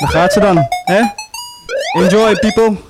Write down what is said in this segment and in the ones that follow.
Daar gaat ze dan, hè? Enjoy, people.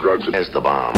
Drugs is the bomb.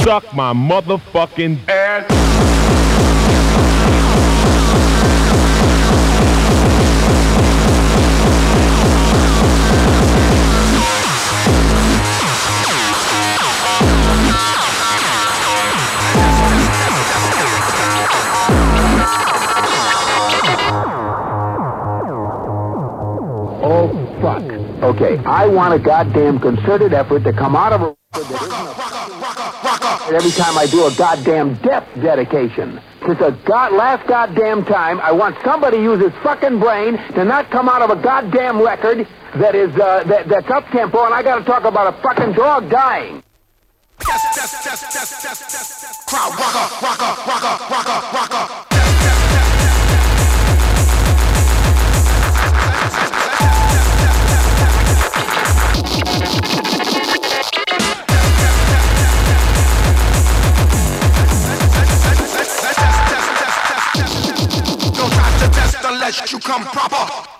Suck my motherfucking ass. Oh. Okay, I want a goddamn concerted effort to come out of a every time I do a goddamn death dedication. It's a god, last goddamn time I want somebody to use his fucking brain to not come out of a goddamn record that is uh, that, that's up tempo, and I got to talk about a fucking dog dying. Crowd rocker, rocker, rocker, rocker, rocker. You come proper.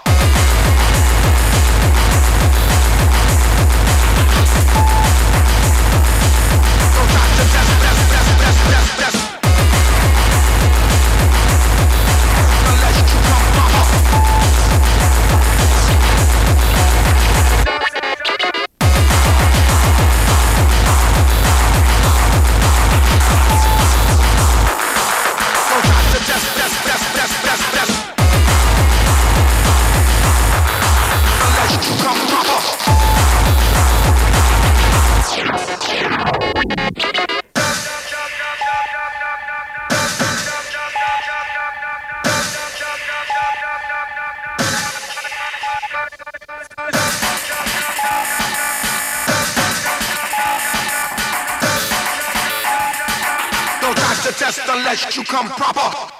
Come proper.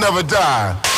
Never die.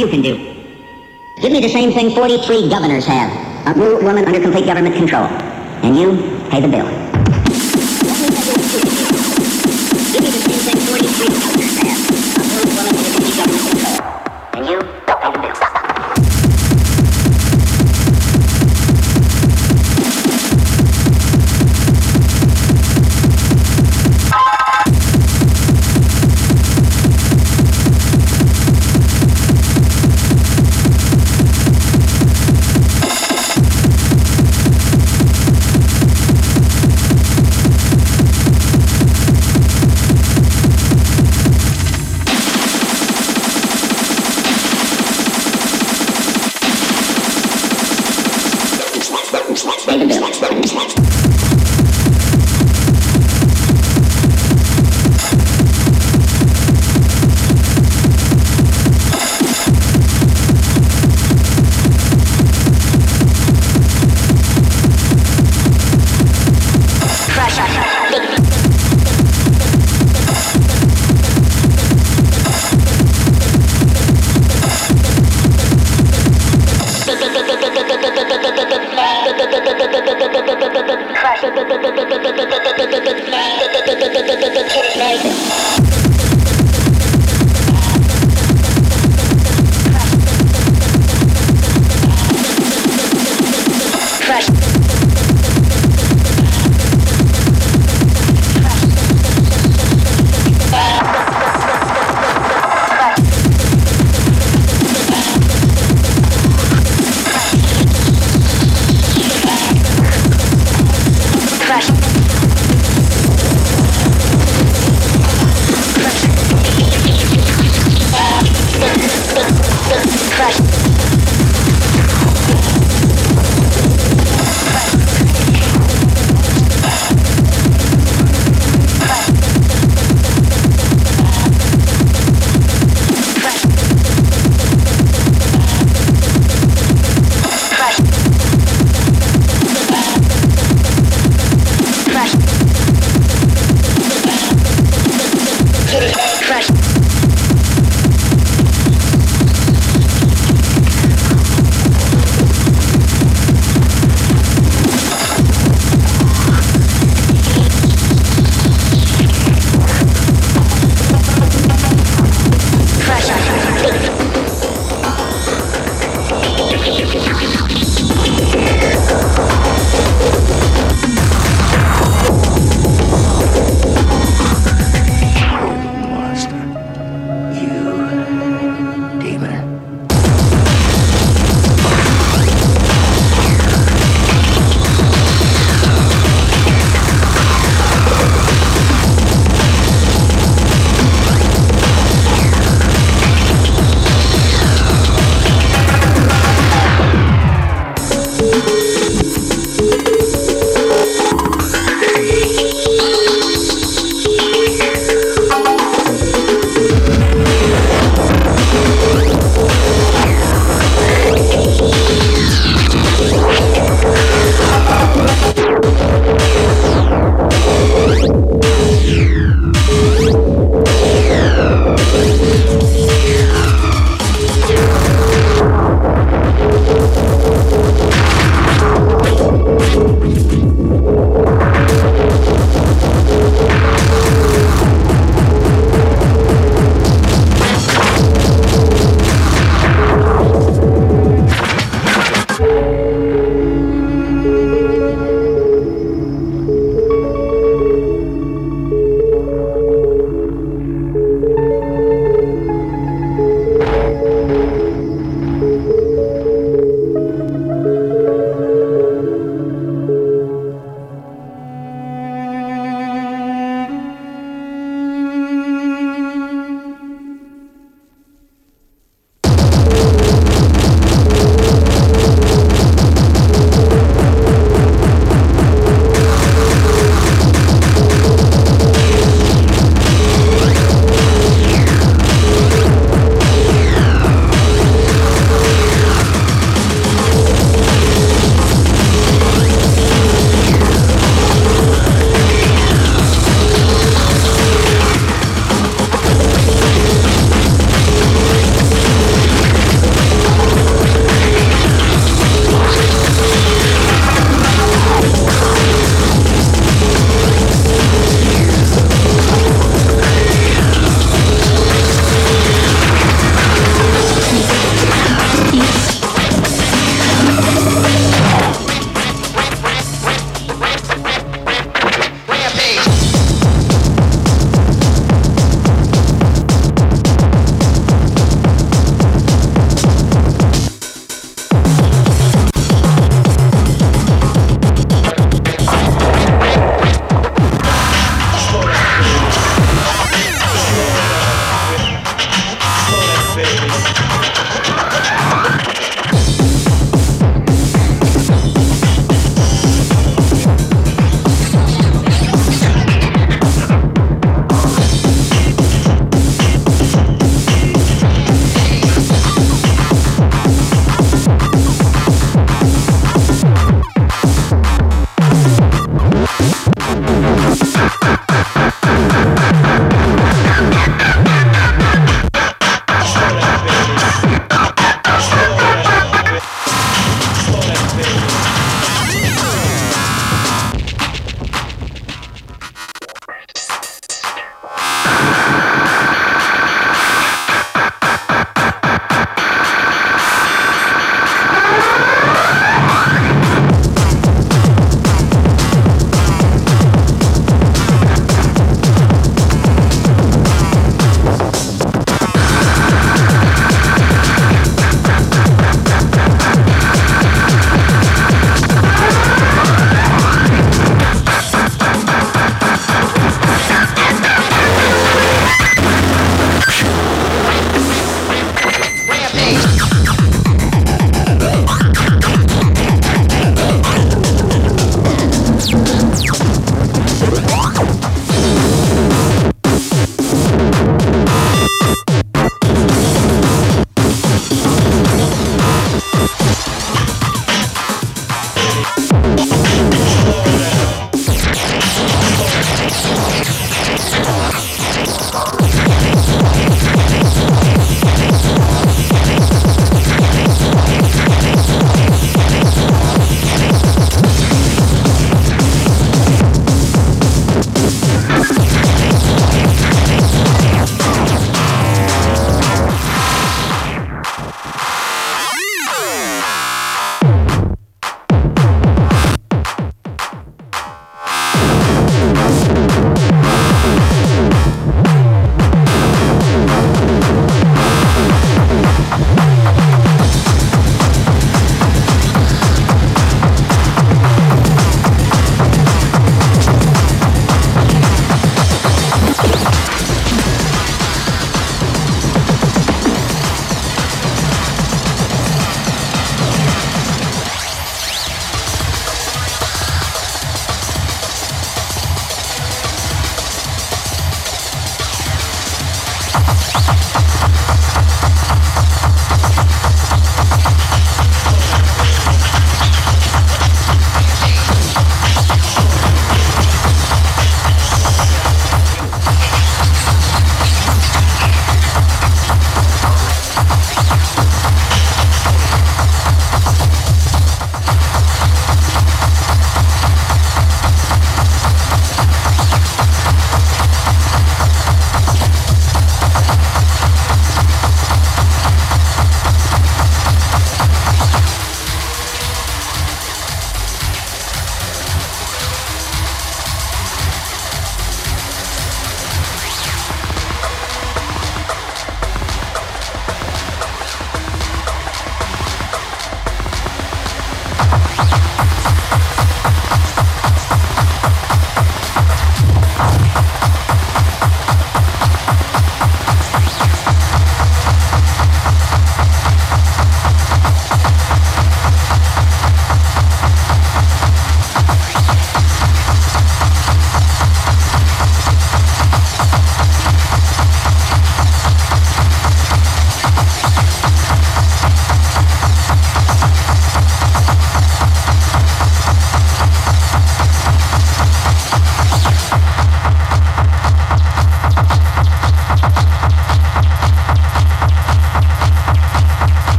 You can do. Give me the same thing 43 governors have. A woman under complete government control. And you pay the bill.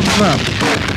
Love Map.